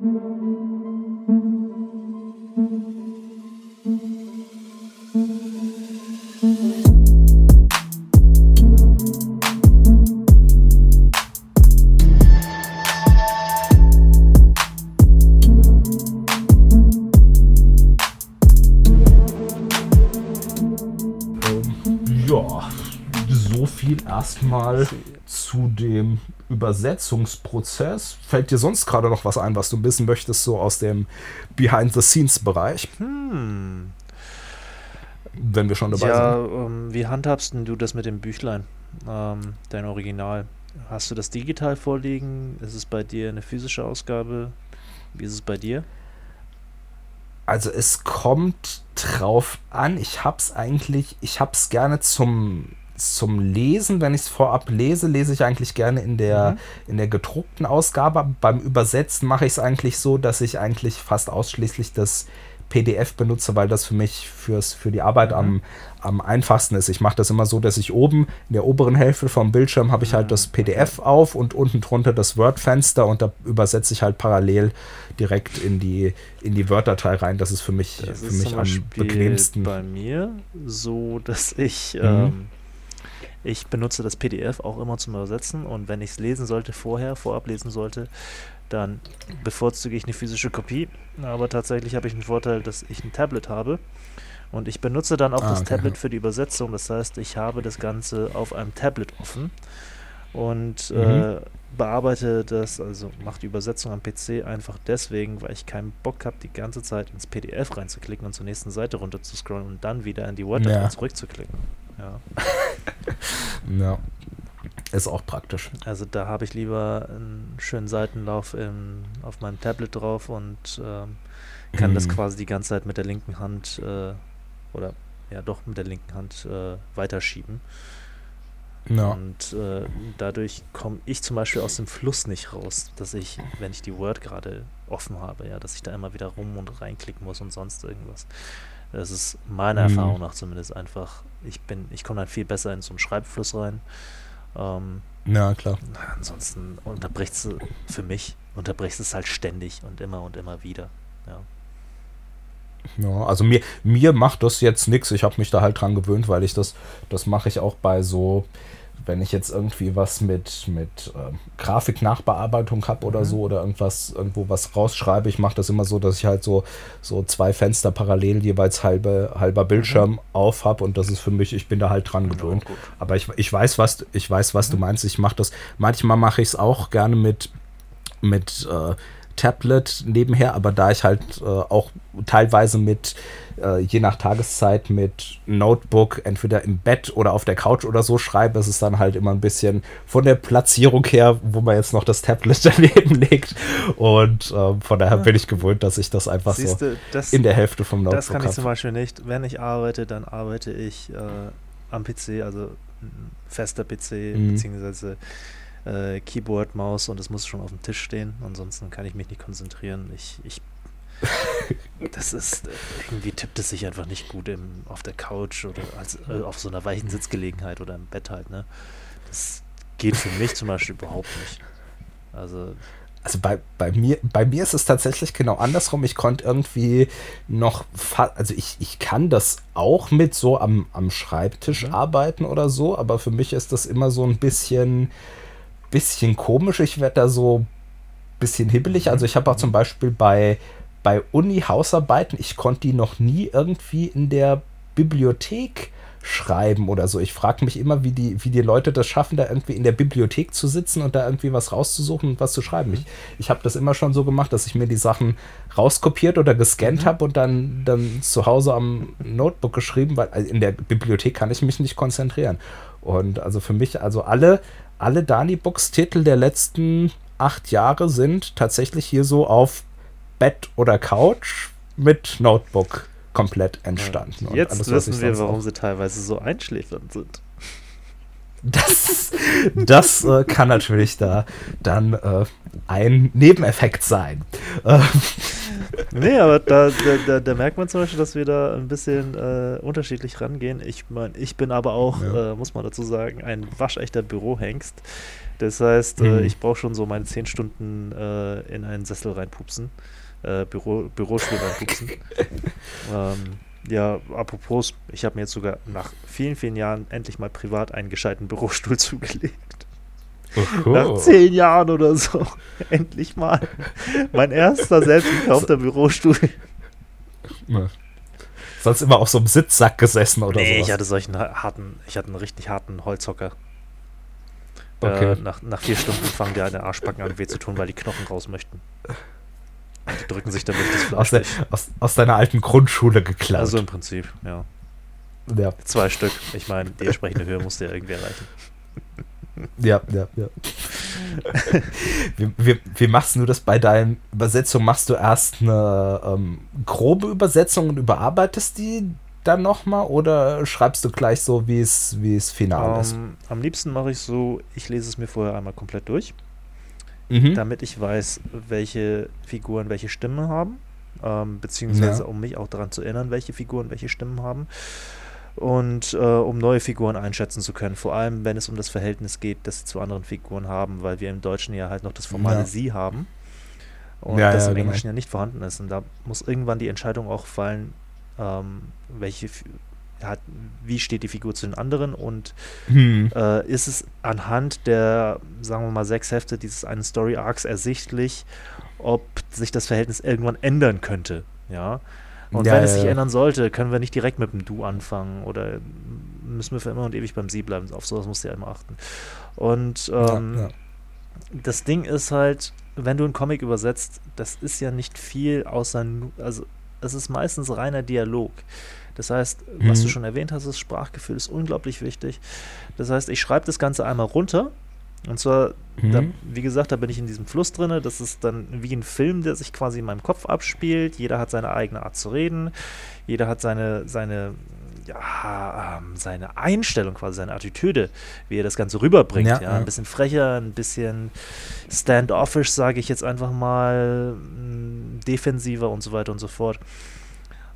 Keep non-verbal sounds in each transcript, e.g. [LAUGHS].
erstmal Übersetzungsprozess. Fällt dir sonst gerade noch was ein, was du wissen möchtest, so aus dem Behind-the-Scenes-Bereich? Hm. Wenn wir schon dabei ja, sind. Ja, ähm, wie handhabst du das mit dem Büchlein, ähm, dein Original? Hast du das digital vorliegen? Ist es bei dir eine physische Ausgabe? Wie ist es bei dir? Also es kommt drauf an. Ich hab's eigentlich, ich hab's gerne zum zum Lesen, wenn ich es vorab lese, lese ich eigentlich gerne in der, mhm. in der gedruckten Ausgabe. Beim Übersetzen mache ich es eigentlich so, dass ich eigentlich fast ausschließlich das PDF benutze, weil das für mich fürs, für die Arbeit mhm. am, am einfachsten ist. Ich mache das immer so, dass ich oben in der oberen Hälfte vom Bildschirm habe ich halt das PDF auf und unten drunter das Word-Fenster und da übersetze ich halt parallel direkt in die, in die Word-Datei rein. Das ist für mich, das für mich am bequemsten. bei mir so, dass ich mhm. ähm, ich benutze das PDF auch immer zum Übersetzen und wenn ich es lesen sollte, vorher, vorab lesen sollte, dann bevorzuge ich eine physische Kopie. Aber tatsächlich habe ich den Vorteil, dass ich ein Tablet habe. Und ich benutze dann auch ah, das okay. Tablet für die Übersetzung. Das heißt, ich habe das Ganze auf einem Tablet offen und mhm. äh, bearbeite das, also mache die Übersetzung am PC einfach deswegen, weil ich keinen Bock habe, die ganze Zeit ins PDF reinzuklicken und zur nächsten Seite runter zu scrollen und dann wieder in die Word ja. zurückzuklicken. Ja. [LAUGHS] ja. Ist auch praktisch. Also da habe ich lieber einen schönen Seitenlauf im, auf meinem Tablet drauf und ähm, kann mhm. das quasi die ganze Zeit mit der linken Hand äh, oder ja doch mit der linken Hand äh, weiterschieben. Ja. Und äh, dadurch komme ich zum Beispiel aus dem Fluss nicht raus, dass ich, wenn ich die Word gerade offen habe, ja, dass ich da immer wieder rum und reinklicken muss und sonst irgendwas. Das ist meiner mhm. Erfahrung nach zumindest einfach, ich bin, ich komme dann viel besser in so einen Schreibfluss rein. Ähm, ja, klar. Ansonsten unterbrichst du für mich, unterbrichst es halt ständig und immer und immer wieder. Ja. Ja, also mir, mir macht das jetzt nichts. Ich habe mich da halt dran gewöhnt, weil ich das, das mache ich auch bei so, wenn ich jetzt irgendwie was mit, mit äh, Grafiknachbearbeitung habe oder mhm. so oder irgendwas, irgendwo was rausschreibe, ich mache das immer so, dass ich halt so, so zwei Fenster parallel jeweils halbe, halber Bildschirm mhm. auf habe und das ist für mich, ich bin da halt dran gewöhnt. Ja, Aber ich, ich weiß, was, ich weiß, was mhm. du meinst. Ich mache das, manchmal mache ich es auch gerne mit, mit äh, Tablet nebenher, aber da ich halt äh, auch teilweise mit, äh, je nach Tageszeit, mit Notebook entweder im Bett oder auf der Couch oder so schreibe, ist es dann halt immer ein bisschen von der Platzierung her, wo man jetzt noch das Tablet [LAUGHS] daneben legt. Und äh, von daher bin ich gewohnt, dass ich das einfach Siehste, so das, in der Hälfte vom Notebook habe. Das kann ich hab. zum Beispiel nicht. Wenn ich arbeite, dann arbeite ich äh, am PC, also fester PC, mhm. beziehungsweise äh, Keyboard, Maus und es muss schon auf dem Tisch stehen. Ansonsten kann ich mich nicht konzentrieren. Ich, ich [LAUGHS] das ist äh, irgendwie tippt es sich einfach nicht gut im, auf der Couch oder als, äh, auf so einer weichen Sitzgelegenheit oder im Bett halt. Ne, das geht für mich zum Beispiel überhaupt nicht. Also also bei, bei, mir, bei mir ist es tatsächlich genau andersrum. Ich konnte irgendwie noch, also ich, ich kann das auch mit so am, am Schreibtisch mhm. arbeiten oder so, aber für mich ist das immer so ein bisschen, bisschen komisch. Ich werde da so ein bisschen hibbelig. Also ich habe auch zum Beispiel bei, bei Uni-Hausarbeiten, ich konnte die noch nie irgendwie in der Bibliothek schreiben oder so. Ich frage mich immer, wie die, wie die Leute das schaffen, da irgendwie in der Bibliothek zu sitzen und da irgendwie was rauszusuchen und was zu schreiben. Ich, ich habe das immer schon so gemacht, dass ich mir die Sachen rauskopiert oder gescannt mhm. habe und dann, dann zu Hause am Notebook geschrieben, weil also in der Bibliothek kann ich mich nicht konzentrieren. Und also für mich, also alle, alle Dani-Books-Titel der letzten acht Jahre sind tatsächlich hier so auf Bett oder Couch mit Notebook komplett entstanden. Ja, jetzt wissen wir, warum sie teilweise so einschläfernd sind. Das, das äh, kann natürlich da dann äh, ein Nebeneffekt sein. Äh, nee, aber da, da, da, merkt man zum Beispiel, dass wir da ein bisschen äh, unterschiedlich rangehen. Ich meine, ich bin aber auch, ja. äh, muss man dazu sagen, ein waschechter Bürohengst. Das heißt, äh, mhm. ich brauche schon so meine zehn Stunden äh, in einen Sessel reinpupsen. Büro, Bürostuhl reinpupsen. [LAUGHS] ähm, ja, apropos, ich habe mir jetzt sogar nach vielen, vielen Jahren endlich mal privat einen gescheiten Bürostuhl [LAUGHS] zugelegt. Oho. Nach zehn Jahren oder so. [LAUGHS] Endlich mal. Mein erster selbst gekaufter Bürostuhl. Sonst immer auf so einem Sitzsack gesessen oder so. Nee, sowas. ich hatte solchen harten, ich hatte einen richtig harten Holzhocker. Okay. Äh, nach, nach vier Stunden fangen die eine Arschbacken an weh zu tun, weil die Knochen raus möchten. Die drücken sich dann durch das Fleisch. Aus, aus, aus, deiner alten Grundschule geklaut. Also im Prinzip, ja. ja. Zwei Stück. Ich meine, die entsprechende Höhe musste ja irgendwie erreichen. Ja, ja, ja. wie, wie, wie, machst du das bei deinen Übersetzungen? Machst du erst eine ähm, grobe Übersetzung und überarbeitest die dann nochmal oder schreibst du gleich so, wie es, wie es final um, ist? Ähm, am liebsten mache ich so, ich lese es mir vorher einmal komplett durch, mhm. damit ich weiß, welche Figuren welche Stimmen haben, ähm, beziehungsweise ja. um mich auch daran zu erinnern, welche Figuren welche Stimmen haben und äh, um neue Figuren einschätzen zu können. Vor allem, wenn es um das Verhältnis geht, das sie zu anderen Figuren haben, weil wir im Deutschen ja halt noch das formale ja. Sie haben und ja, das im genau. Englischen ja nicht vorhanden ist. Und da muss irgendwann die Entscheidung auch fallen, ähm, welche hat, wie steht die Figur zu den anderen und hm. äh, ist es anhand der, sagen wir mal, sechs Hefte dieses einen Story Arcs ersichtlich, ob sich das Verhältnis irgendwann ändern könnte. Ja. Und ja, wenn es sich ja. ändern sollte, können wir nicht direkt mit dem Du anfangen oder müssen wir für immer und ewig beim Sie bleiben. Auf sowas musst du ja immer achten. Und ähm, ja, das Ding ist halt, wenn du einen Comic übersetzt, das ist ja nicht viel außer, also es ist meistens reiner Dialog. Das heißt, was mhm. du schon erwähnt hast, das Sprachgefühl ist unglaublich wichtig. Das heißt, ich schreibe das Ganze einmal runter und zwar, mhm. da, wie gesagt, da bin ich in diesem Fluss drin. Das ist dann wie ein Film, der sich quasi in meinem Kopf abspielt. Jeder hat seine eigene Art zu reden. Jeder hat seine, seine, ja, ähm, seine Einstellung, quasi seine Attitüde, wie er das Ganze rüberbringt. Ja, ja. Ein bisschen frecher, ein bisschen standoffish, sage ich jetzt einfach mal, defensiver und so weiter und so fort.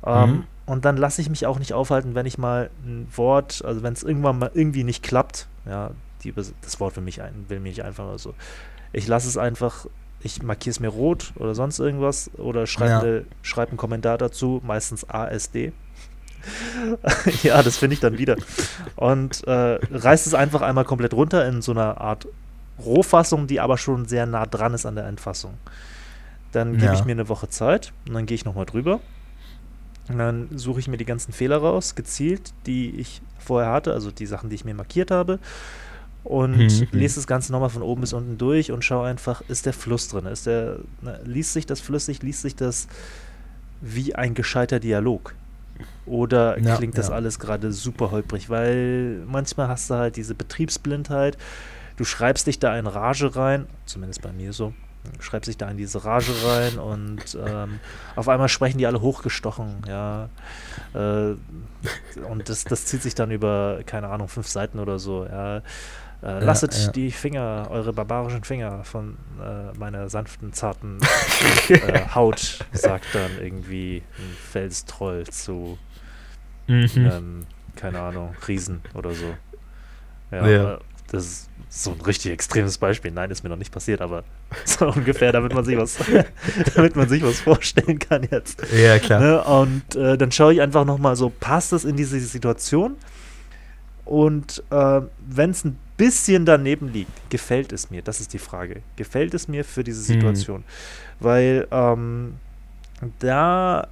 Ähm, mhm. Und dann lasse ich mich auch nicht aufhalten, wenn ich mal ein Wort, also wenn es irgendwann mal irgendwie nicht klappt, ja, die, das Wort will mich, ein, will mich einfach nur so. Ich lasse es einfach, ich markiere es mir rot oder sonst irgendwas oder schreibe ja. schreib einen Kommentar dazu, meistens ASD. [LAUGHS] ja, das finde ich dann wieder. Und äh, reißt es einfach einmal komplett runter in so einer Art Rohfassung, die aber schon sehr nah dran ist an der Endfassung. Dann gebe ja. ich mir eine Woche Zeit und dann gehe ich nochmal drüber. Und dann suche ich mir die ganzen Fehler raus, gezielt, die ich vorher hatte, also die Sachen, die ich mir markiert habe und mhm. lese das Ganze nochmal von oben bis unten durch und schaue einfach, ist der Fluss drin? Ist der, na, liest sich das flüssig, liest sich das wie ein gescheiter Dialog? Oder ja, klingt das ja. alles gerade super holprig? Weil manchmal hast du halt diese Betriebsblindheit, du schreibst dich da in Rage rein, zumindest bei mir so, schreibst dich da in diese Rage rein und ähm, auf einmal sprechen die alle hochgestochen, ja. Äh, und das, das zieht sich dann über, keine Ahnung, fünf Seiten oder so, ja. Äh, lasset ja, ja. die Finger, eure barbarischen Finger von äh, meiner sanften, zarten [LAUGHS] äh, Haut, sagt dann irgendwie ein Felstroll zu, mhm. ähm, keine Ahnung, Riesen oder so. Ja, ja. Das ist so ein richtig extremes Beispiel. Nein, ist mir noch nicht passiert, aber [LAUGHS] so ungefähr, damit man sich was, [LAUGHS] damit man sich was vorstellen kann jetzt. Ja, klar. Ne? Und äh, dann schaue ich einfach nochmal so, passt das in diese Situation? Und äh, wenn es ein bisschen daneben liegt, gefällt es mir? Das ist die Frage. Gefällt es mir für diese hm. Situation? Hm. Weil ähm, da,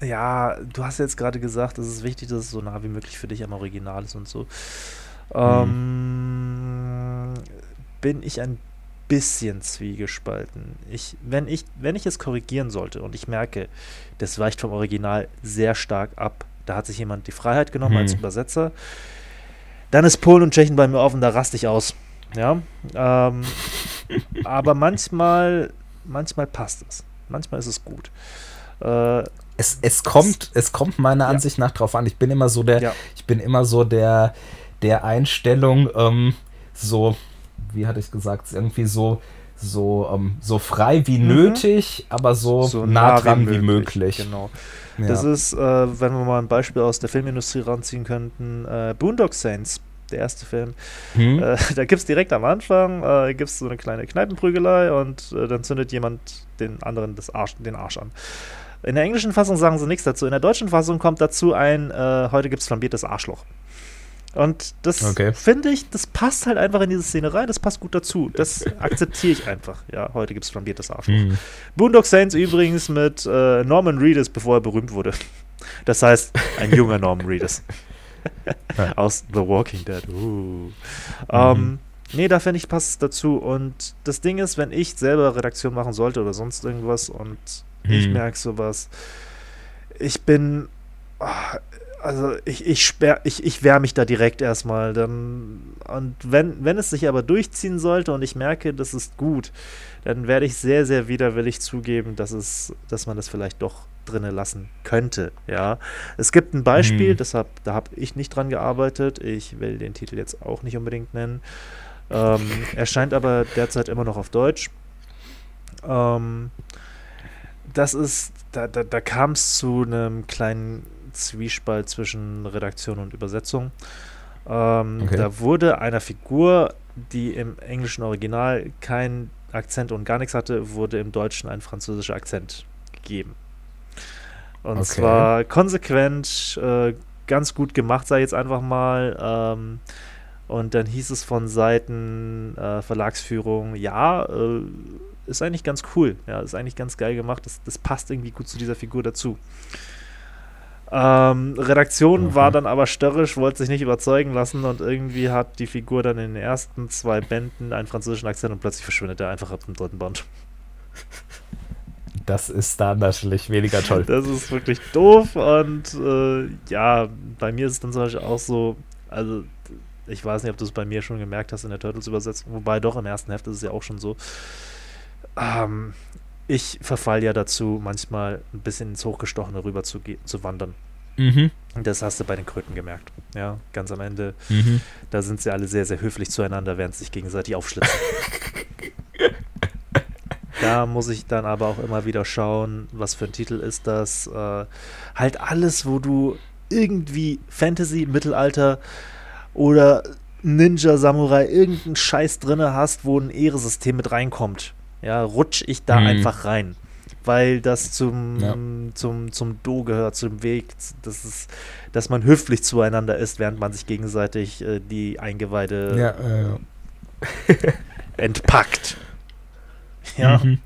ja, du hast jetzt gerade gesagt, es ist wichtig, dass es so nah wie möglich für dich am Original ist und so. Hm. Ähm, bin ich ein bisschen zwiegespalten. Ich, wenn, ich, wenn ich es korrigieren sollte und ich merke, das weicht vom Original sehr stark ab, da hat sich jemand die Freiheit genommen hm. als Übersetzer, dann ist Polen und Tschechien bei mir offen, da raste ich aus. Ja. Ähm, [LAUGHS] aber manchmal, manchmal passt es. Manchmal ist es gut. Äh, es, es kommt, es kommt meiner ja. Ansicht nach drauf an. Ich bin immer so der, ja. ich bin immer so der, der Einstellung, ähm, so, wie hatte ich gesagt, irgendwie so, so, ähm, so frei wie mhm. nötig, aber so, so nah, nah, dran wie möglich. Wie möglich. Genau. Ja. Das ist, äh, wenn wir mal ein Beispiel aus der Filmindustrie ranziehen könnten, äh, Boondock Saints, der erste Film. Hm. Äh, [LAUGHS] da gibt es direkt am Anfang äh, gibt's so eine kleine Kneipenprügelei und äh, dann zündet jemand den anderen das Arsch, den Arsch an. In der englischen Fassung sagen sie nichts dazu. In der deutschen Fassung kommt dazu ein, äh, heute gibt es flambiertes Arschloch. Und das okay. finde ich, das passt halt einfach in diese Szene rein, das passt gut dazu. Das [LAUGHS] akzeptiere ich einfach. Ja, heute gibt es flambiertes Arschloch. Mhm. Boondock Saints übrigens mit äh, Norman Reedus, bevor er berühmt wurde. Das heißt, ein junger [LAUGHS] Norman Reedus. Aus The Walking Dead. Uh. Mhm. Ähm, nee, da finde ich, passt es dazu. Und das Ding ist, wenn ich selber Redaktion machen sollte oder sonst irgendwas und mhm. ich merke sowas, ich bin. Also ich, ich, sperr, ich, ich wehre mich da direkt erstmal. Dann, und wenn, wenn es sich aber durchziehen sollte und ich merke, das ist gut, dann werde ich sehr, sehr widerwillig zugeben, dass, es, dass man das vielleicht doch drinnen lassen könnte. Ja, es gibt ein Beispiel, mhm. deshalb, da habe ich nicht dran gearbeitet. Ich will den Titel jetzt auch nicht unbedingt nennen. Ähm, erscheint aber derzeit immer noch auf Deutsch. Ähm, das ist, da, da, da kam es zu einem kleinen Zwiespalt zwischen Redaktion und Übersetzung. Ähm, okay. Da wurde einer Figur, die im englischen Original keinen Akzent und gar nichts hatte, wurde im Deutschen ein französischer Akzent gegeben. Und okay. zwar konsequent, äh, ganz gut gemacht, sei jetzt einfach mal. Ähm, und dann hieß es von Seiten äh, Verlagsführung, ja, äh, ist eigentlich ganz cool, ja, ist eigentlich ganz geil gemacht, das, das passt irgendwie gut zu dieser Figur dazu. Ähm, Redaktion mhm. war dann aber störrisch, wollte sich nicht überzeugen lassen und irgendwie hat die Figur dann in den ersten zwei Bänden einen französischen Akzent und plötzlich verschwindet er einfach ab dem dritten Band. Das ist dann natürlich weniger toll. Das ist wirklich doof und äh, ja, bei mir ist es dann zum Beispiel auch so, also ich weiß nicht, ob du es bei mir schon gemerkt hast in der Turtles-Übersetzung, wobei doch im ersten Heft ist es ja auch schon so. Ähm, ich verfall ja dazu, manchmal ein bisschen ins Hochgestochene rüber zu, zu wandern. Mhm. Das hast du bei den Kröten gemerkt. Ja, ganz am Ende. Mhm. Da sind sie alle sehr, sehr höflich zueinander, während sie sich gegenseitig aufschlitzen. [LAUGHS] da muss ich dann aber auch immer wieder schauen, was für ein Titel ist das. Äh, halt alles, wo du irgendwie Fantasy, Mittelalter oder Ninja, Samurai, irgendeinen Scheiß drinne hast, wo ein Ehresystem mit reinkommt ja, rutsch ich da mhm. einfach rein. Weil das zum, ja. zum, zum Do gehört, zum Weg, das ist, dass man höflich zueinander ist, während man sich gegenseitig äh, die Eingeweide ja, äh, [LAUGHS] entpackt. Ja. Mhm.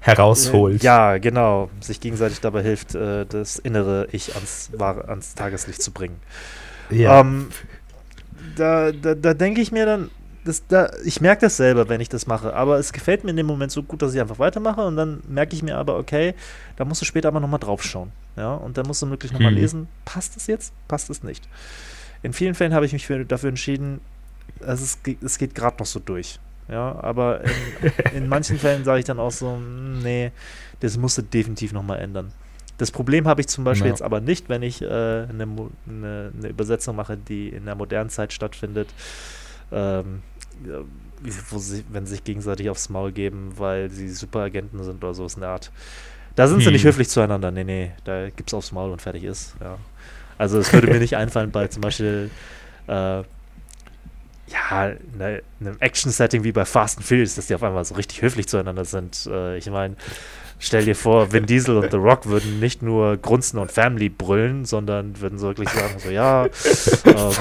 Herausholt. Ja, genau. Sich gegenseitig dabei hilft, äh, das innere Ich ans, ans Tageslicht zu bringen. Ja. Ähm, da da, da denke ich mir dann, das, da, ich merke das selber, wenn ich das mache, aber es gefällt mir in dem Moment so gut, dass ich einfach weitermache und dann merke ich mir aber, okay, da musst du später aber nochmal drauf schauen. Ja, und dann musst du wirklich nochmal hm. lesen, passt es jetzt, passt es nicht. In vielen Fällen habe ich mich für, dafür entschieden, es, ist, es geht gerade noch so durch. Ja, aber in, [LAUGHS] in manchen Fällen sage ich dann auch so, hm, nee, das musst du definitiv nochmal ändern. Das Problem habe ich zum Beispiel ja. jetzt aber nicht, wenn ich äh, eine, eine, eine, Übersetzung mache, die in der modernen Zeit stattfindet. Ähm, wo sie, wenn sie sich gegenseitig aufs Maul geben, weil sie Superagenten sind oder so ist eine Art. Da sind hm. sie nicht hm. höflich zueinander. Nee, nee, da gibt's aufs Maul und fertig ist. Ja. Also es würde mir nicht einfallen bei zum Beispiel äh, ja, ne, einem Action-Setting wie bei Fast and Furious, dass die auf einmal so richtig höflich zueinander sind. Äh, ich meine, Stell dir vor, Vin Diesel und The Rock würden nicht nur grunzen und Family brüllen, sondern würden so wirklich sagen, so ja, [LAUGHS] ähm,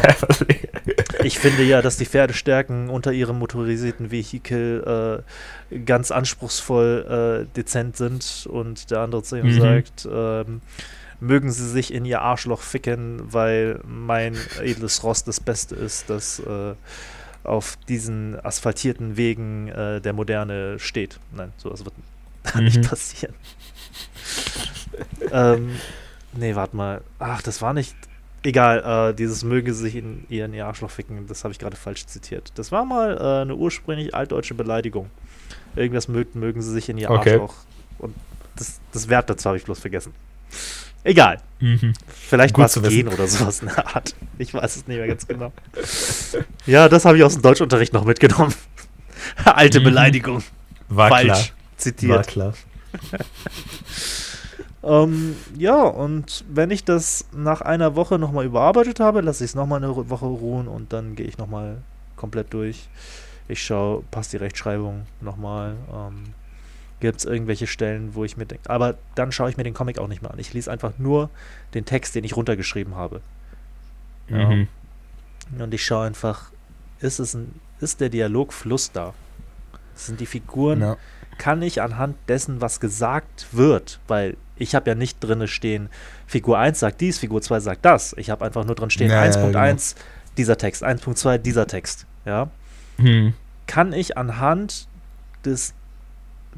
ich finde ja, dass die Pferdestärken unter ihrem motorisierten Vehikel äh, ganz anspruchsvoll äh, dezent sind und der andere zu ihm mhm. sagt, ähm, mögen sie sich in ihr Arschloch ficken, weil mein edles Rost das Beste ist, das äh, auf diesen asphaltierten Wegen äh, der Moderne steht. Nein, sowas wird [LAUGHS] mhm. nicht passieren. [LAUGHS] ähm, nee, warte mal. Ach, das war nicht. Egal, äh, dieses möge sich in ihren ihr Arschloch ficken, das habe ich gerade falsch zitiert. Das war mal äh, eine ursprünglich altdeutsche Beleidigung. Irgendwas mögen, mögen sie sich in ihr okay. Arschloch. Und das, das Wert dazu habe ich bloß vergessen. Egal. Mhm. Vielleicht war es gehen oder sowas in der Art. Ich weiß es nicht mehr ganz genau. Ja, das habe ich aus dem Deutschunterricht noch mitgenommen. [LAUGHS] Alte mhm. Beleidigung. War Falsch klar. zitiert. War klar. [LAUGHS] ähm, ja, und wenn ich das nach einer Woche nochmal überarbeitet habe, lasse ich es nochmal eine Woche ruhen und dann gehe ich nochmal komplett durch. Ich schaue, passt die Rechtschreibung nochmal. Ähm, Gibt es irgendwelche Stellen, wo ich mir denke, aber dann schaue ich mir den Comic auch nicht mehr an. Ich lese einfach nur den Text, den ich runtergeschrieben habe. Mhm. Ja. Und ich schaue einfach, ist es ein, ist der Dialogfluss da? Sind die Figuren, ja. Kann ich anhand dessen, was gesagt wird, weil ich habe ja nicht drin stehen, Figur 1 sagt dies, Figur 2 sagt das. Ich habe einfach nur drin stehen, ja, 1.1 genau. dieser Text, 1.2 dieser Text. Ja. Mhm. Kann ich anhand des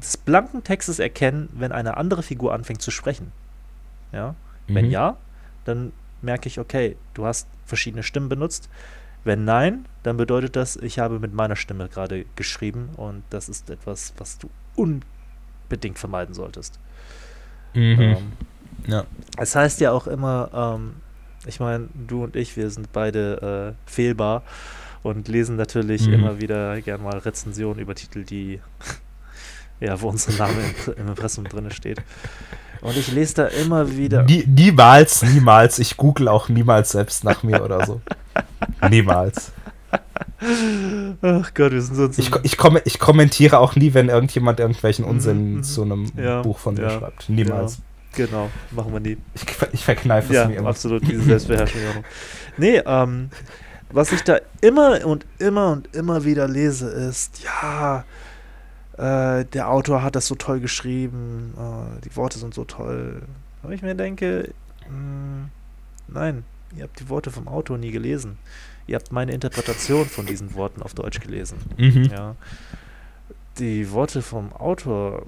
des blanken Textes erkennen, wenn eine andere Figur anfängt zu sprechen. Ja? Mhm. Wenn ja, dann merke ich, okay, du hast verschiedene Stimmen benutzt. Wenn nein, dann bedeutet das, ich habe mit meiner Stimme gerade geschrieben und das ist etwas, was du unbedingt vermeiden solltest. Mhm. Ähm, ja. Es heißt ja auch immer, ähm, ich meine, du und ich, wir sind beide äh, fehlbar und lesen natürlich mhm. immer wieder gern mal Rezensionen über Titel, die [LAUGHS] ja, wo unser Name im, im Impressum drin steht. Und ich lese da immer wieder. Nie, niemals, niemals. Ich google auch niemals selbst nach mir oder so. niemals. Ach Gott, wir sind so. Ich, ich, kom ich kommentiere auch nie, wenn irgendjemand irgendwelchen mhm, Unsinn mhm, zu einem ja, Buch von mir ja, schreibt. Niemals. Ja, genau, machen wir nie. Ich, ich verkneife es mir immer. Absolut, diese Selbstbeherrschung. nee, ähm, was ich da immer und immer und immer wieder lese, ist, ja, äh, der Autor hat das so toll geschrieben, äh, die Worte sind so toll. Aber ich mir denke, mh, hm, nein, ihr habt die Worte vom Autor nie gelesen. Ihr habt meine Interpretation von diesen Worten auf Deutsch gelesen. Mhm. Ja. Die Worte vom Autor.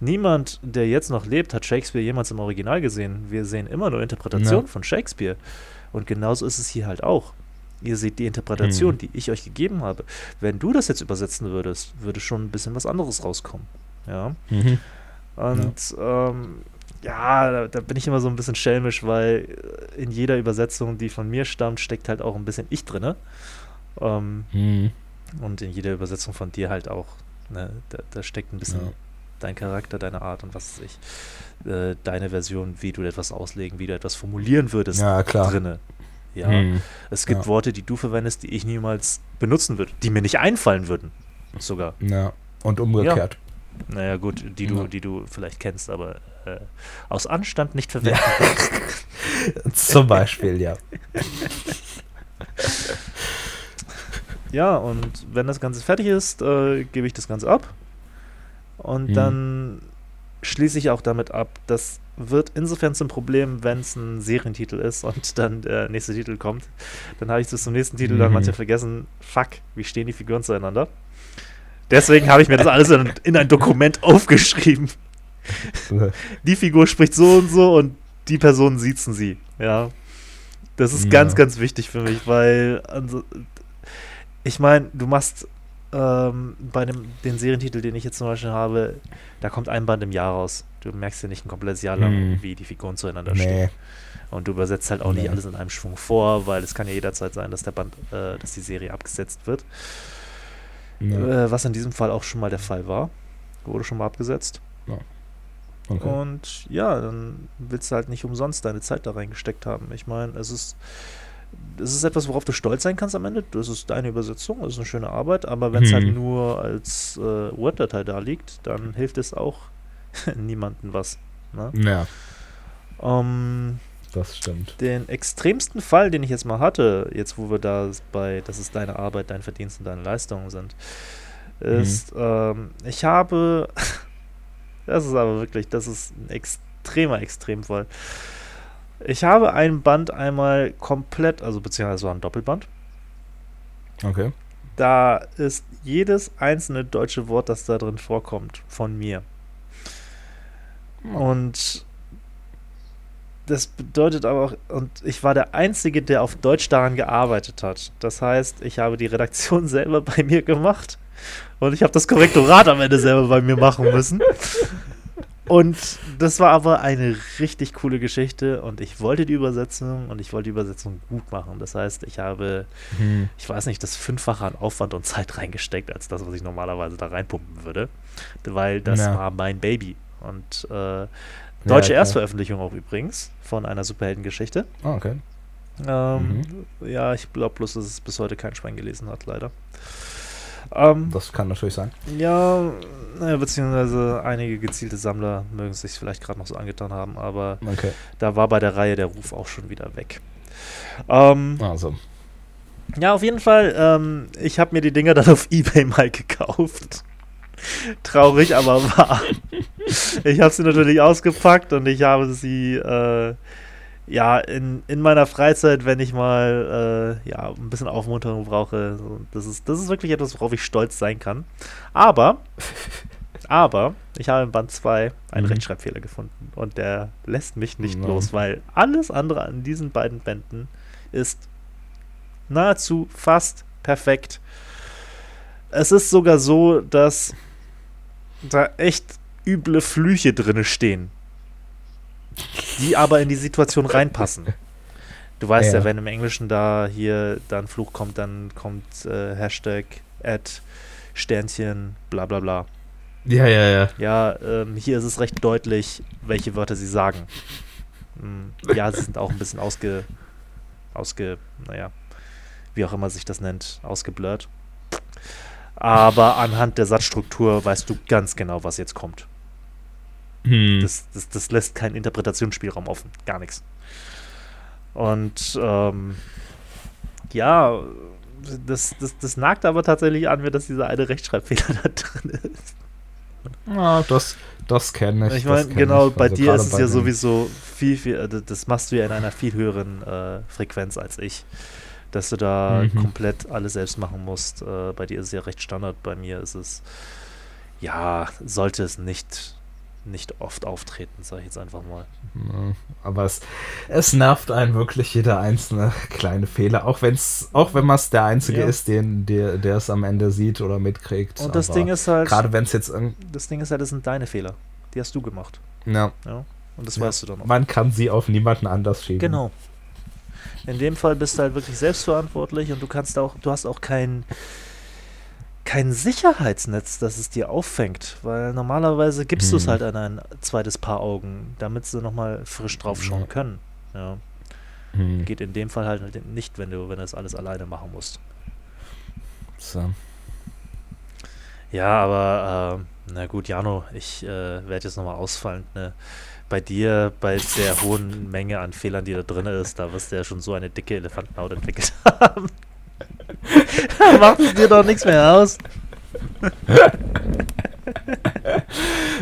Niemand, der jetzt noch lebt, hat Shakespeare jemals im Original gesehen. Wir sehen immer nur Interpretationen ja. von Shakespeare. Und genauso ist es hier halt auch. Ihr seht die Interpretation, mhm. die ich euch gegeben habe. Wenn du das jetzt übersetzen würdest, würde schon ein bisschen was anderes rauskommen. Ja. Mhm. Und ja, ähm, ja da, da, bin ich immer so ein bisschen schelmisch, weil in jeder Übersetzung, die von mir stammt, steckt halt auch ein bisschen ich drin. Ähm, mhm. Und in jeder Übersetzung von dir halt auch. Ne, da, da steckt ein bisschen ja. dein Charakter, deine Art und was weiß ich, äh, deine Version, wie du etwas auslegen, wie du etwas formulieren würdest, ja, klar. drinne. Ja, hm. es gibt ja. Worte, die du verwendest, die ich niemals benutzen würde, die mir nicht einfallen würden, sogar. Ja, und umgekehrt. Ja. Naja, gut, die du, ja. die du vielleicht kennst, aber äh, aus Anstand nicht verwenden. Ja. [LAUGHS] Zum Beispiel, ja. ja, und wenn das Ganze fertig ist, äh, gebe ich das Ganze ab. Und hm. dann schließe ich auch damit ab, dass wird insofern zum Problem, wenn es ein Serientitel ist und dann der nächste Titel kommt. Dann habe ich bis zum nächsten Titel mhm. dann manchmal vergessen, fuck, wie stehen die Figuren zueinander? Deswegen habe ich mir das alles in, in ein Dokument aufgeschrieben. die Figur spricht so und so und die Person siezen sie. Ja. Das ist ja. ganz, ganz wichtig für mich, weil also, ich meine, du machst ähm, bei dem, den Serientitel, den ich jetzt zum Beispiel habe, da kommt ein Band im Jahr raus. Du merkst ja nicht ein komplettes Jahr lang, hm. wie die Figuren zueinander nee. stehen. Und du übersetzt halt auch nee. nicht alles in einem Schwung vor, weil es kann ja jederzeit sein, dass der Band, äh, dass die Serie abgesetzt wird. Ja. Äh, was in diesem Fall auch schon mal der Fall war. Wurde schon mal abgesetzt. Ja. Okay. Und ja, dann willst du halt nicht umsonst deine Zeit da reingesteckt haben. Ich meine, es ist das ist etwas, worauf du stolz sein kannst am Ende. Das ist deine Übersetzung, das ist eine schöne Arbeit, aber wenn es halt hm. halt nur als äh, Word-Datei da liegt, dann hilft es auch [LAUGHS] niemandem was. Ne? Ja. Um, das stimmt. Den extremsten Fall, den ich jetzt mal hatte, jetzt wo wir da bei, dass es deine Arbeit, dein Verdienst und deine Leistungen sind, ist, mhm. ähm, ich habe, [LAUGHS] das ist aber wirklich, das ist ein extremer Extremfall. Ich habe ein Band einmal komplett, also beziehungsweise so ein Doppelband. Okay. Da ist jedes einzelne deutsche Wort, das da drin vorkommt, von mir. Und das bedeutet aber auch, und ich war der Einzige, der auf Deutsch daran gearbeitet hat. Das heißt, ich habe die Redaktion [LAUGHS] selber bei mir gemacht und ich habe das Korrektorat am Ende selber bei mir machen müssen. Und das war aber eine richtig coole Geschichte und ich wollte die Übersetzung und ich wollte die Übersetzung gut machen. Das heißt, ich habe, hm. ich weiß nicht, das Fünffache an Aufwand und Zeit reingesteckt, als das, was ich normalerweise da reinpumpen würde, weil das ja. war mein Baby. Und äh, deutsche ja, Erstveröffentlichung auch übrigens von einer Superheldengeschichte. Oh, okay. Ähm, mhm. Ja, ich glaube bloß, dass es bis heute kein Schwein gelesen hat, leider. Ähm, das kann natürlich sein. Ja, naja, beziehungsweise einige gezielte Sammler mögen es sich vielleicht gerade noch so angetan haben, aber okay. da war bei der Reihe der Ruf auch schon wieder weg. Ähm, also. Ja, auf jeden Fall. Ähm, ich habe mir die Dinger dann auf [LAUGHS] Ebay mal gekauft. Traurig, aber wahr. [LAUGHS] ich habe sie natürlich ausgepackt und ich habe sie äh, ja, in, in meiner Freizeit, wenn ich mal äh, ja, ein bisschen Aufmunterung brauche, das ist, das ist wirklich etwas, worauf ich stolz sein kann. Aber, aber, ich habe in Band 2 einen mhm. Rechtschreibfehler gefunden und der lässt mich nicht mhm. los, weil alles andere an diesen beiden Bänden ist nahezu fast perfekt. Es ist sogar so, dass da echt üble Flüche drin stehen die aber in die Situation reinpassen. Du weißt ja, ja wenn im Englischen da hier dann Fluch kommt, dann kommt äh, Hashtag, Ad, Sternchen, bla bla bla. Ja, ja, ja. Ja, ähm, hier ist es recht deutlich, welche Wörter sie sagen. Hm, ja, sie sind auch ein bisschen ausge, ausge, naja, wie auch immer sich das nennt, ausgeblurrt. Aber anhand der Satzstruktur weißt du ganz genau, was jetzt kommt. Hm. Das, das, das lässt keinen Interpretationsspielraum offen. Gar nichts. Und ähm, ja, das, das, das nagt aber tatsächlich an mir, dass dieser eine Rechtschreibfehler [LAUGHS] da drin ist. Ja, das, das kenne ich. Ich meine, genau, ich. bei also dir ist es ja sowieso viel, viel, äh, das machst du ja in einer viel höheren äh, Frequenz als ich. Dass du da mhm. komplett alles selbst machen musst. Äh, bei dir ist es ja recht Standard, bei mir ist es, ja, sollte es nicht nicht oft auftreten, sage ich jetzt einfach mal. Aber es, es nervt einen wirklich jeder einzelne kleine Fehler, auch, wenn's, auch wenn man es der Einzige ja. ist, den, der, der es am Ende sieht oder mitkriegt. Und das Ding ist halt. Gerade wenn es jetzt. Das Ding ist halt, das sind deine Fehler. Die hast du gemacht. Ja. ja? Und das ja. weißt du dann auch. Man kann sie auf niemanden anders schieben. Genau. In dem Fall bist du halt wirklich selbstverantwortlich und du kannst auch, du hast auch keinen kein Sicherheitsnetz, das es dir auffängt, weil normalerweise gibst hm. du es halt an ein zweites Paar Augen, damit sie nochmal frisch drauf schauen ja. können. Ja. Hm. Geht in dem Fall halt nicht, wenn du, wenn du das alles alleine machen musst. So. Ja, aber äh, na gut, Jano, ich äh, werde jetzt nochmal ausfallend, ne? Bei dir, bei der hohen Menge an Fehlern, die da drin ist, da wirst du ja schon so eine dicke Elefantenhaut entwickelt [LAUGHS] haben. [LAUGHS] Macht es dir doch nichts mehr aus. [LAUGHS]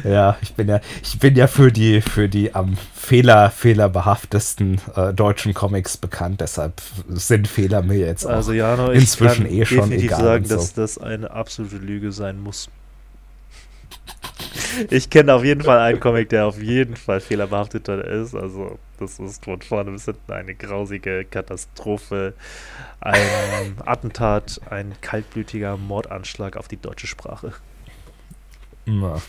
ja, ich bin ja, ich bin ja für die, für die am Fehler, fehlerbehaftesten äh, deutschen Comics bekannt, deshalb sind Fehler mir jetzt also, Jano, inzwischen eh schon egal. Ich sagen, so. dass das eine absolute Lüge sein muss. Ich kenne auf jeden Fall einen Comic, der auf jeden Fall fehlerbehaftet ist. Also, das ist von vorne bis hinten eine grausige Katastrophe. Ein [LAUGHS] Attentat, ein kaltblütiger Mordanschlag auf die deutsche Sprache. Na,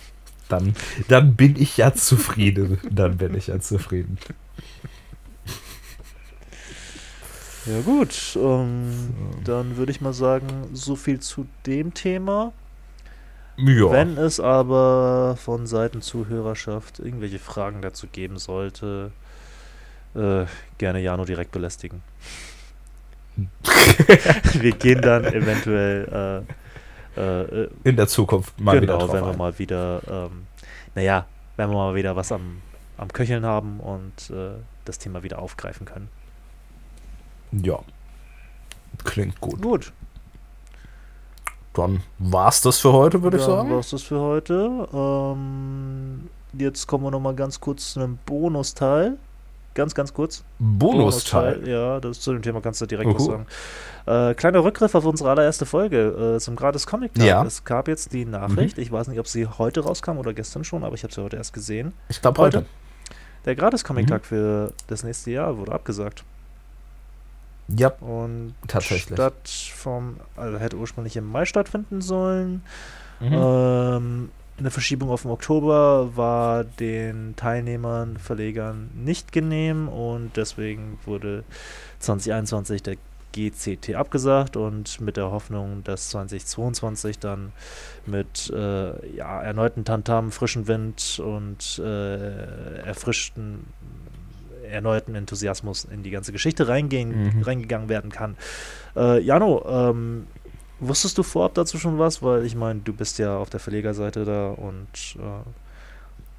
dann, dann bin ich ja zufrieden. Dann bin ich ja zufrieden. Ja gut, ähm, so. dann würde ich mal sagen, so viel zu dem Thema. Ja. Wenn es aber von Seiten Zuhörerschaft irgendwelche Fragen dazu geben sollte, äh, gerne Jano direkt belästigen. [LAUGHS] wir gehen dann eventuell äh, äh, in der Zukunft mal genau, wieder wenn wir mal wieder, ähm, naja, wenn wir mal wieder was am, am Köcheln haben und äh, das Thema wieder aufgreifen können. Ja, klingt gut. Gut, dann war's das für heute, würde ich sagen. Dann war's das für heute. Ähm, jetzt kommen wir noch mal ganz kurz zu einem Bonusteil. Ganz, ganz kurz. Bonusteil? Bonus ja, das zu dem Thema kannst du direkt uh -huh. was sagen. Äh, kleiner Rückgriff auf unsere allererste Folge äh, zum Gratis Comic Tag. Ja. Es gab jetzt die Nachricht, mhm. ich weiß nicht, ob sie heute rauskam oder gestern schon, aber ich habe sie heute erst gesehen. Ich glaube heute. heute. Der Gratis Comic Tag mhm. für das nächste Jahr wurde abgesagt. Ja, und tatsächlich. Statt vom, also hätte ursprünglich im Mai stattfinden sollen. Mhm. Ähm, eine Verschiebung auf den Oktober war den Teilnehmern, Verlegern nicht genehm und deswegen wurde 2021 der GCT abgesagt und mit der Hoffnung, dass 2022 dann mit äh, ja, erneuten Tantam, frischen Wind und äh, erfrischten erneuten Enthusiasmus in die ganze Geschichte reingehen, mhm. reingegangen werden kann. Äh, Jano, ähm, wusstest du vorab dazu schon was? Weil ich meine, du bist ja auf der Verlegerseite da und äh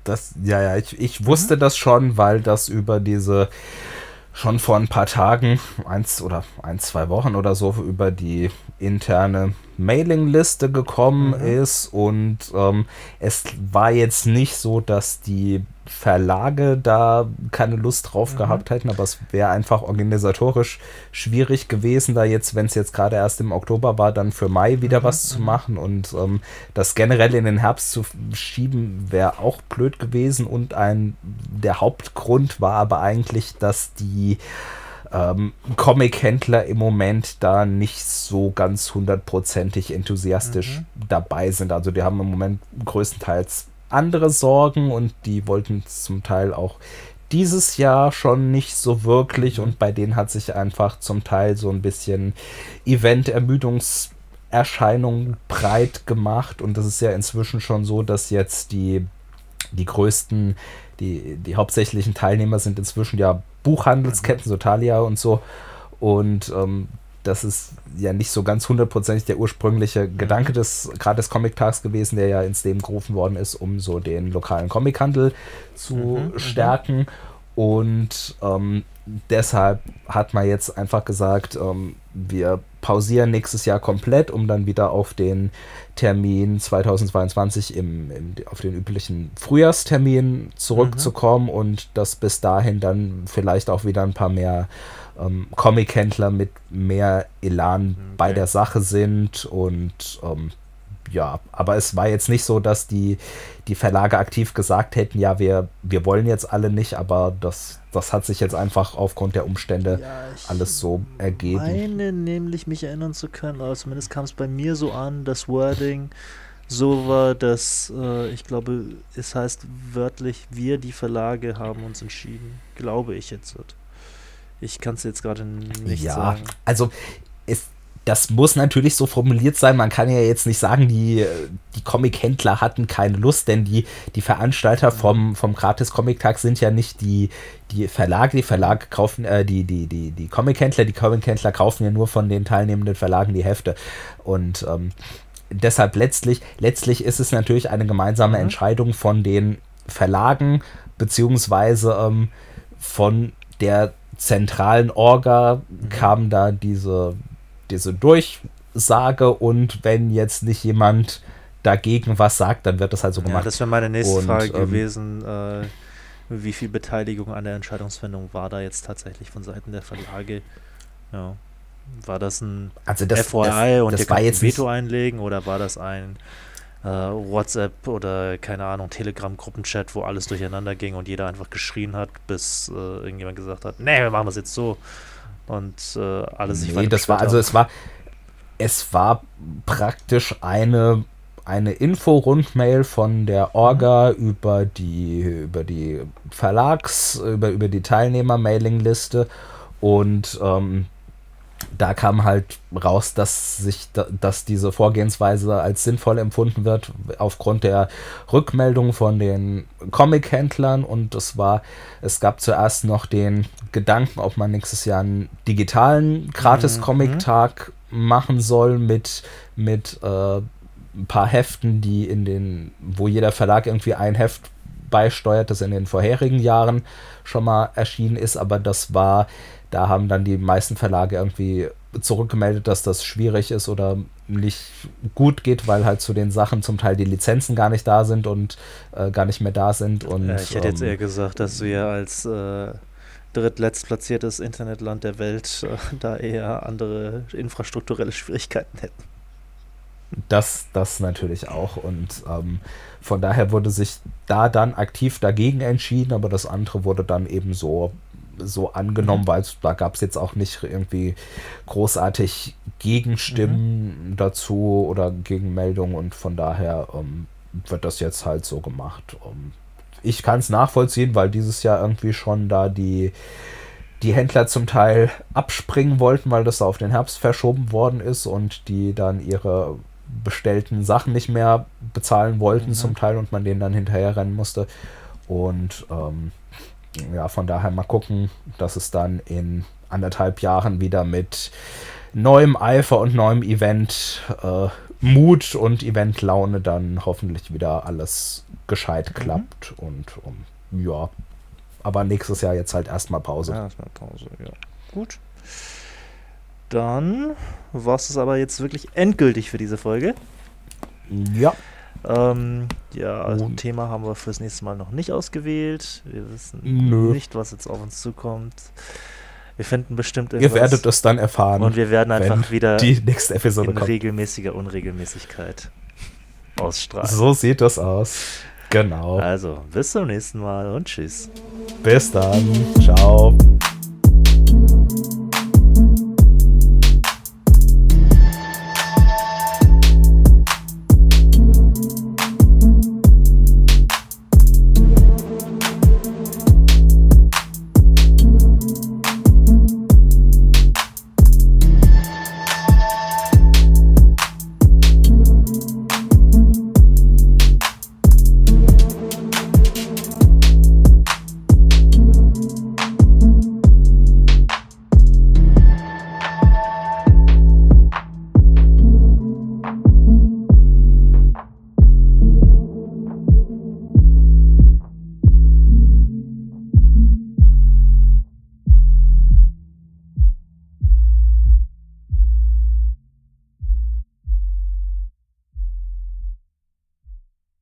das, ja, ja, ich, ich wusste mhm. das schon, weil das über diese schon vor ein paar Tagen, eins oder ein, zwei Wochen oder so, über die interne Mailingliste gekommen mhm. ist. Und ähm, es war jetzt nicht so, dass die Verlage da keine Lust drauf mhm. gehabt hätten, aber es wäre einfach organisatorisch schwierig gewesen, da jetzt, wenn es jetzt gerade erst im Oktober war, dann für Mai wieder mhm. was zu mhm. machen und ähm, das generell in den Herbst zu schieben, wäre auch blöd gewesen und ein der Hauptgrund war aber eigentlich, dass die ähm, Comic-Händler im Moment da nicht so ganz hundertprozentig enthusiastisch mhm. dabei sind. Also die haben im Moment größtenteils andere Sorgen und die wollten zum Teil auch dieses Jahr schon nicht so wirklich und bei denen hat sich einfach zum Teil so ein bisschen Event-Ermüdungserscheinung breit gemacht und das ist ja inzwischen schon so, dass jetzt die, die größten, die, die hauptsächlichen Teilnehmer sind inzwischen ja Buchhandelsketten, so Thalia und so und ähm, das ist ja nicht so ganz hundertprozentig der ursprüngliche Gedanke des gerade des Comic-Tags gewesen, der ja ins Leben gerufen worden ist, um so den lokalen Comichandel zu mhm, mhm. stärken. Und ähm, deshalb hat man jetzt einfach gesagt, ähm, wir pausieren nächstes Jahr komplett, um dann wieder auf den Termin 2022 im, im auf den üblichen Frühjahrstermin zurückzukommen mhm. und dass bis dahin dann vielleicht auch wieder ein paar mehr ähm, Comic-Händler mit mehr Elan okay. bei der Sache sind und ähm, ja, aber es war jetzt nicht so, dass die, die Verlage aktiv gesagt hätten, ja, wir, wir wollen jetzt alle nicht, aber das, das hat sich jetzt einfach aufgrund der Umstände ja, alles so ergeben. Ich meine nämlich, mich erinnern zu können, aber zumindest kam es bei mir so an, das Wording so war, dass äh, ich glaube, es heißt wörtlich, wir, die Verlage, haben uns entschieden. Glaube ich jetzt. Ich kann es jetzt gerade nicht ja, sagen. Ja, also das muss natürlich so formuliert sein. Man kann ja jetzt nicht sagen, die, die Comic-Händler hatten keine Lust, denn die, die Veranstalter vom, vom Gratis-Comic-Tag sind ja nicht die, die Verlage. Die Verlage kaufen, äh, die, die, die, die Comic-Händler, die Comic-Händler kaufen ja nur von den teilnehmenden Verlagen die Hefte. Und ähm, deshalb letztlich, letztlich ist es natürlich eine gemeinsame mhm. Entscheidung von den Verlagen, beziehungsweise ähm, von der zentralen Orga mhm. kam da diese, diese Durchsage und wenn jetzt nicht jemand dagegen was sagt, dann wird das halt so gemacht. Ja, das wäre meine nächste und, Frage ähm, gewesen. Äh, wie viel Beteiligung an der Entscheidungsfindung war da jetzt tatsächlich von Seiten der Verlage? Ja. War das ein also das, FOI das, und das ihr könnt ein Veto einlegen oder war das ein äh, WhatsApp oder keine Ahnung, Telegram-Gruppenchat, wo alles durcheinander ging und jeder einfach geschrien hat, bis äh, irgendjemand gesagt hat, nee, wir machen das jetzt so. Und äh, alles sich nee, das war also es war es war praktisch eine eine Info-Rundmail von der Orga über die über die Verlags über über die Teilnehmer-Mailing-Liste und ähm, da kam halt raus, dass sich, dass diese Vorgehensweise als sinnvoll empfunden wird aufgrund der Rückmeldung von den Comic-Händlern und es war, es gab zuerst noch den Gedanken, ob man nächstes Jahr einen digitalen Gratis-Comic-Tag mhm. machen soll mit, mit äh, ein paar Heften, die in den, wo jeder Verlag irgendwie ein Heft beisteuert, das in den vorherigen Jahren schon mal erschienen ist, aber das war da haben dann die meisten Verlage irgendwie zurückgemeldet, dass das schwierig ist oder nicht gut geht, weil halt zu den Sachen zum Teil die Lizenzen gar nicht da sind und äh, gar nicht mehr da sind. Und, ja, ich hätte ähm, jetzt eher gesagt, dass wir als äh, drittletztplatziertes Internetland der Welt äh, [LAUGHS] da eher andere infrastrukturelle Schwierigkeiten hätten. Das, das natürlich auch. Und ähm, von daher wurde sich da dann aktiv dagegen entschieden, aber das andere wurde dann eben so so angenommen, mhm. weil da gab es jetzt auch nicht irgendwie großartig Gegenstimmen mhm. dazu oder Gegenmeldungen und von daher ähm, wird das jetzt halt so gemacht. Um, ich kann es nachvollziehen, weil dieses Jahr irgendwie schon da die, die Händler zum Teil abspringen wollten, weil das auf den Herbst verschoben worden ist und die dann ihre bestellten Sachen nicht mehr bezahlen wollten mhm. zum Teil und man denen dann hinterher rennen musste. Und ähm, ja, von daher mal gucken, dass es dann in anderthalb Jahren wieder mit neuem Eifer und neuem Event äh, Mut und Eventlaune dann hoffentlich wieder alles gescheit mhm. klappt und um, ja, aber nächstes Jahr jetzt halt erstmal Pause. Erstmal Pause, ja. Gut. Dann war es aber jetzt wirklich endgültig für diese Folge. Ja. Ähm, ja, also ein Thema haben wir fürs nächste Mal noch nicht ausgewählt. Wir wissen Nö. nicht, was jetzt auf uns zukommt. Wir finden bestimmt irgendwas. Ihr werdet es dann erfahren. Und wir werden einfach wieder die nächste Episode in kommt. regelmäßiger Unregelmäßigkeit ausstrahlen. So sieht das aus. Genau. Also, bis zum nächsten Mal und tschüss. Bis dann. Ciao.